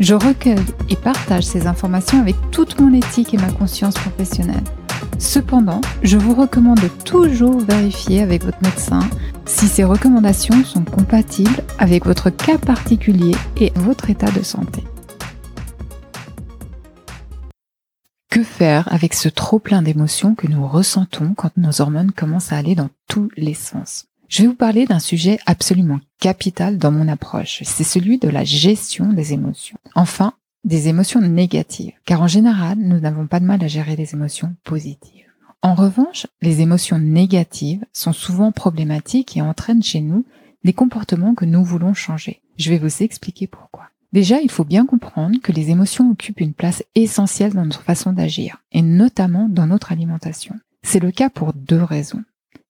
Je recueille et partage ces informations avec toute mon éthique et ma conscience professionnelle. Cependant, je vous recommande toujours vérifier avec votre médecin si ces recommandations sont compatibles avec votre cas particulier et votre état de santé. Que faire avec ce trop plein d'émotions que nous ressentons quand nos hormones commencent à aller dans tous les sens? Je vais vous parler d'un sujet absolument capital dans mon approche. C'est celui de la gestion des émotions. Enfin, des émotions négatives. Car en général, nous n'avons pas de mal à gérer les émotions positives. En revanche, les émotions négatives sont souvent problématiques et entraînent chez nous des comportements que nous voulons changer. Je vais vous expliquer pourquoi. Déjà, il faut bien comprendre que les émotions occupent une place essentielle dans notre façon d'agir, et notamment dans notre alimentation. C'est le cas pour deux raisons.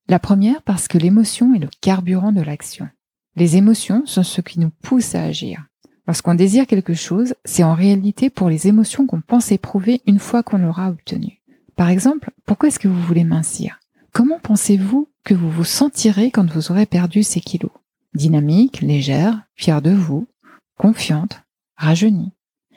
La première parce que l'émotion est le carburant de l'action. Les émotions sont ce qui nous pousse à agir. Lorsqu'on désire quelque chose, c'est en réalité pour les émotions qu'on pense éprouver une fois qu'on l'aura obtenu. Par exemple, pourquoi est-ce que vous voulez mincir? Comment pensez-vous que vous vous sentirez quand vous aurez perdu ces kilos? Dynamique, légère, fière de vous, confiante, rajeunie.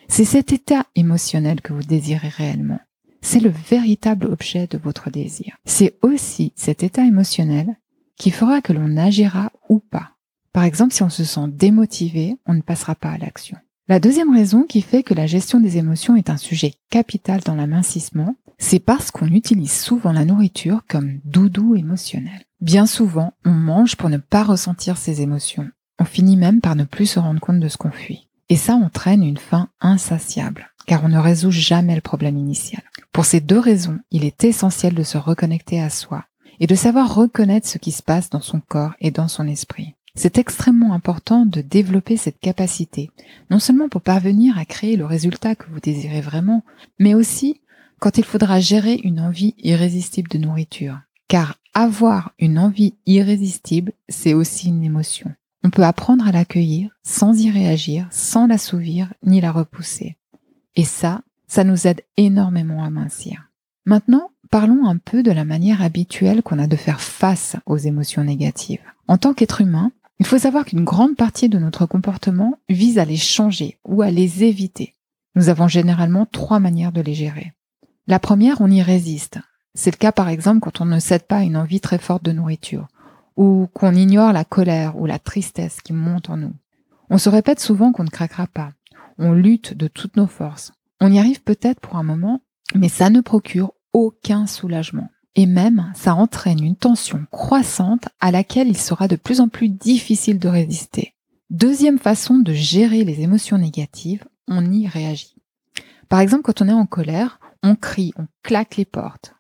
C'est cet état émotionnel que vous désirez réellement. C'est le véritable objet de votre désir. C'est aussi cet état émotionnel qui fera que l'on agira ou pas. Par exemple, si on se sent démotivé, on ne passera pas à l'action. La deuxième raison qui fait que la gestion des émotions est un sujet capital dans l'amincissement, c'est parce qu'on utilise souvent la nourriture comme doudou émotionnel. Bien souvent, on mange pour ne pas ressentir ses émotions. On finit même par ne plus se rendre compte de ce qu'on fuit. Et ça entraîne une faim insatiable, car on ne résout jamais le problème initial. Pour ces deux raisons, il est essentiel de se reconnecter à soi et de savoir reconnaître ce qui se passe dans son corps et dans son esprit. C'est extrêmement important de développer cette capacité, non seulement pour parvenir à créer le résultat que vous désirez vraiment, mais aussi quand il faudra gérer une envie irrésistible de nourriture. Car avoir une envie irrésistible, c'est aussi une émotion. On peut apprendre à l'accueillir sans y réagir, sans l'assouvir ni la repousser. Et ça, ça nous aide énormément à mincir. Maintenant, parlons un peu de la manière habituelle qu'on a de faire face aux émotions négatives. En tant qu'être humain, il faut savoir qu'une grande partie de notre comportement vise à les changer ou à les éviter. Nous avons généralement trois manières de les gérer. La première, on y résiste. C'est le cas par exemple quand on ne cède pas à une envie très forte de nourriture ou qu'on ignore la colère ou la tristesse qui monte en nous. On se répète souvent qu'on ne craquera pas. On lutte de toutes nos forces. On y arrive peut-être pour un moment, mais ça ne procure aucun soulagement. Et même, ça entraîne une tension croissante à laquelle il sera de plus en plus difficile de résister. Deuxième façon de gérer les émotions négatives, on y réagit. Par exemple, quand on est en colère, on crie, on claque les portes.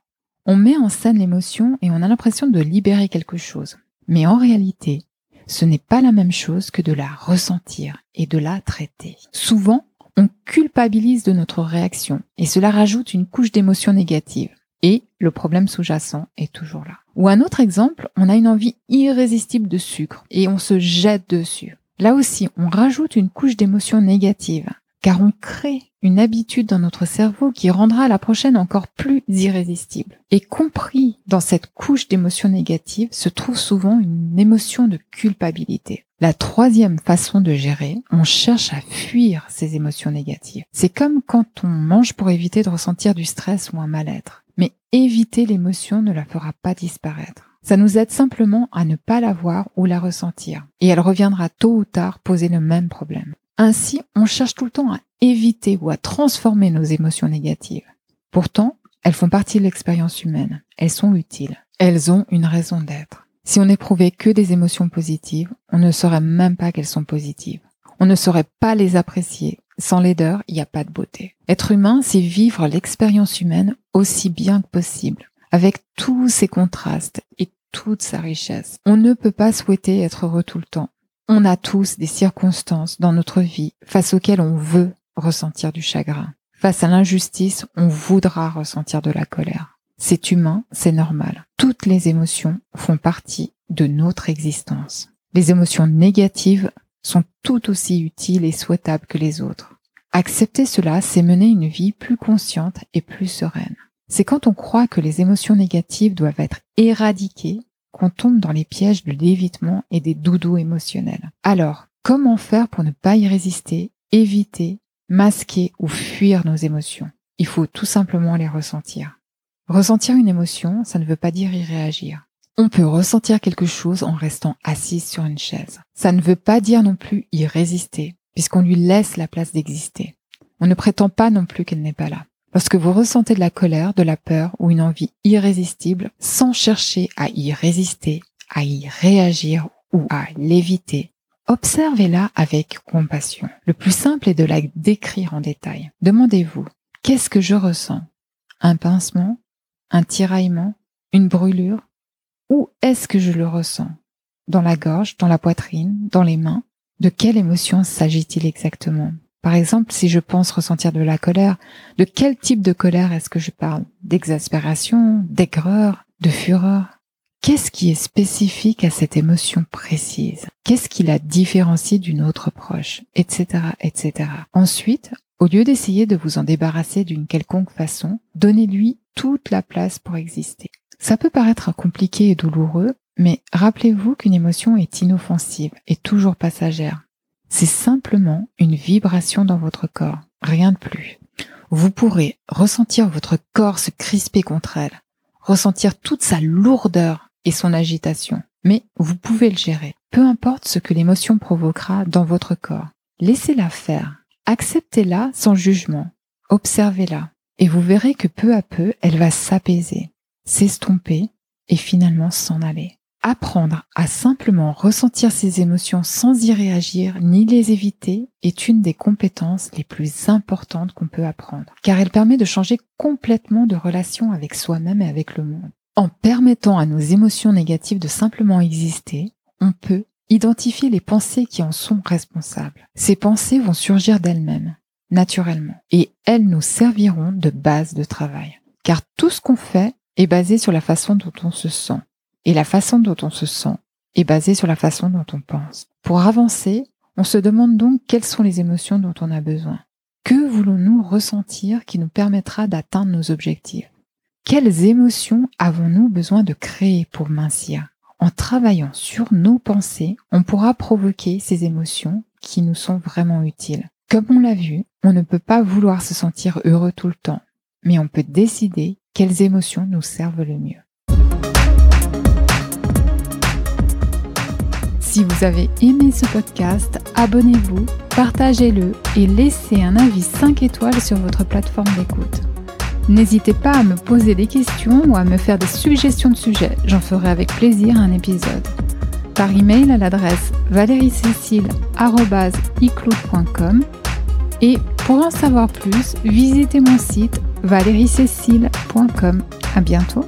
On met en scène l'émotion et on a l'impression de libérer quelque chose. Mais en réalité, ce n'est pas la même chose que de la ressentir et de la traiter. Souvent, on culpabilise de notre réaction et cela rajoute une couche d'émotions négatives. Et le problème sous-jacent est toujours là. Ou un autre exemple, on a une envie irrésistible de sucre et on se jette dessus. Là aussi, on rajoute une couche d'émotions négatives car on crée une habitude dans notre cerveau qui rendra la prochaine encore plus irrésistible. Et compris dans cette couche d'émotions négatives se trouve souvent une émotion de culpabilité. La troisième façon de gérer, on cherche à fuir ces émotions négatives. C'est comme quand on mange pour éviter de ressentir du stress ou un mal-être. Éviter l'émotion ne la fera pas disparaître. Ça nous aide simplement à ne pas la voir ou la ressentir. Et elle reviendra tôt ou tard poser le même problème. Ainsi, on cherche tout le temps à éviter ou à transformer nos émotions négatives. Pourtant, elles font partie de l'expérience humaine. Elles sont utiles. Elles ont une raison d'être. Si on n'éprouvait que des émotions positives, on ne saurait même pas qu'elles sont positives. On ne saurait pas les apprécier. Sans laideur, il n'y a pas de beauté. Être humain, c'est vivre l'expérience humaine aussi bien que possible, avec tous ses contrastes et toute sa richesse. On ne peut pas souhaiter être heureux tout le temps. On a tous des circonstances dans notre vie face auxquelles on veut ressentir du chagrin. Face à l'injustice, on voudra ressentir de la colère. C'est humain, c'est normal. Toutes les émotions font partie de notre existence. Les émotions négatives sont tout aussi utiles et souhaitables que les autres. Accepter cela, c'est mener une vie plus consciente et plus sereine. C'est quand on croit que les émotions négatives doivent être éradiquées qu'on tombe dans les pièges de l'évitement et des doudous émotionnels. Alors, comment faire pour ne pas y résister, éviter, masquer ou fuir nos émotions? Il faut tout simplement les ressentir. Ressentir une émotion, ça ne veut pas dire y réagir. On peut ressentir quelque chose en restant assis sur une chaise. Ça ne veut pas dire non plus y résister, puisqu'on lui laisse la place d'exister. On ne prétend pas non plus qu'elle n'est pas là. Lorsque vous ressentez de la colère, de la peur ou une envie irrésistible, sans chercher à y résister, à y réagir ou à l'éviter, observez-la avec compassion. Le plus simple est de la décrire en détail. Demandez-vous, qu'est-ce que je ressens? Un pincement? Un tiraillement? Une brûlure? Où est-ce que je le ressens? Dans la gorge, dans la poitrine, dans les mains? De quelle émotion s'agit-il exactement? Par exemple, si je pense ressentir de la colère, de quel type de colère est-ce que je parle? D'exaspération, d'aigreur, de fureur? Qu'est-ce qui est spécifique à cette émotion précise? Qu'est-ce qui la différencie d'une autre proche? Etc. etc. Ensuite, au lieu d'essayer de vous en débarrasser d'une quelconque façon, donnez-lui toute la place pour exister. Ça peut paraître compliqué et douloureux, mais rappelez-vous qu'une émotion est inoffensive et toujours passagère. C'est simplement une vibration dans votre corps, rien de plus. Vous pourrez ressentir votre corps se crisper contre elle, ressentir toute sa lourdeur et son agitation, mais vous pouvez le gérer. Peu importe ce que l'émotion provoquera dans votre corps, laissez-la faire, acceptez-la sans jugement, observez-la, et vous verrez que peu à peu, elle va s'apaiser, s'estomper et finalement s'en aller. Apprendre à simplement ressentir ses émotions sans y réagir ni les éviter est une des compétences les plus importantes qu'on peut apprendre, car elle permet de changer complètement de relation avec soi-même et avec le monde. En permettant à nos émotions négatives de simplement exister, on peut identifier les pensées qui en sont responsables. Ces pensées vont surgir d'elles-mêmes, naturellement, et elles nous serviront de base de travail. Car tout ce qu'on fait est basé sur la façon dont on se sent, et la façon dont on se sent est basée sur la façon dont on pense. Pour avancer, on se demande donc quelles sont les émotions dont on a besoin. Que voulons-nous ressentir qui nous permettra d'atteindre nos objectifs? Quelles émotions avons-nous besoin de créer pour mincir? En travaillant sur nos pensées, on pourra provoquer ces émotions qui nous sont vraiment utiles. Comme on l'a vu, on ne peut pas vouloir se sentir heureux tout le temps, mais on peut décider quelles émotions nous servent le mieux. Si vous avez aimé ce podcast, abonnez-vous, partagez-le et laissez un avis 5 étoiles sur votre plateforme d'écoute. N'hésitez pas à me poser des questions ou à me faire des suggestions de sujets, j'en ferai avec plaisir un épisode. Par email à l'adresse valeriecécile.com et pour en savoir plus, visitez mon site valeriecécile.com. À bientôt!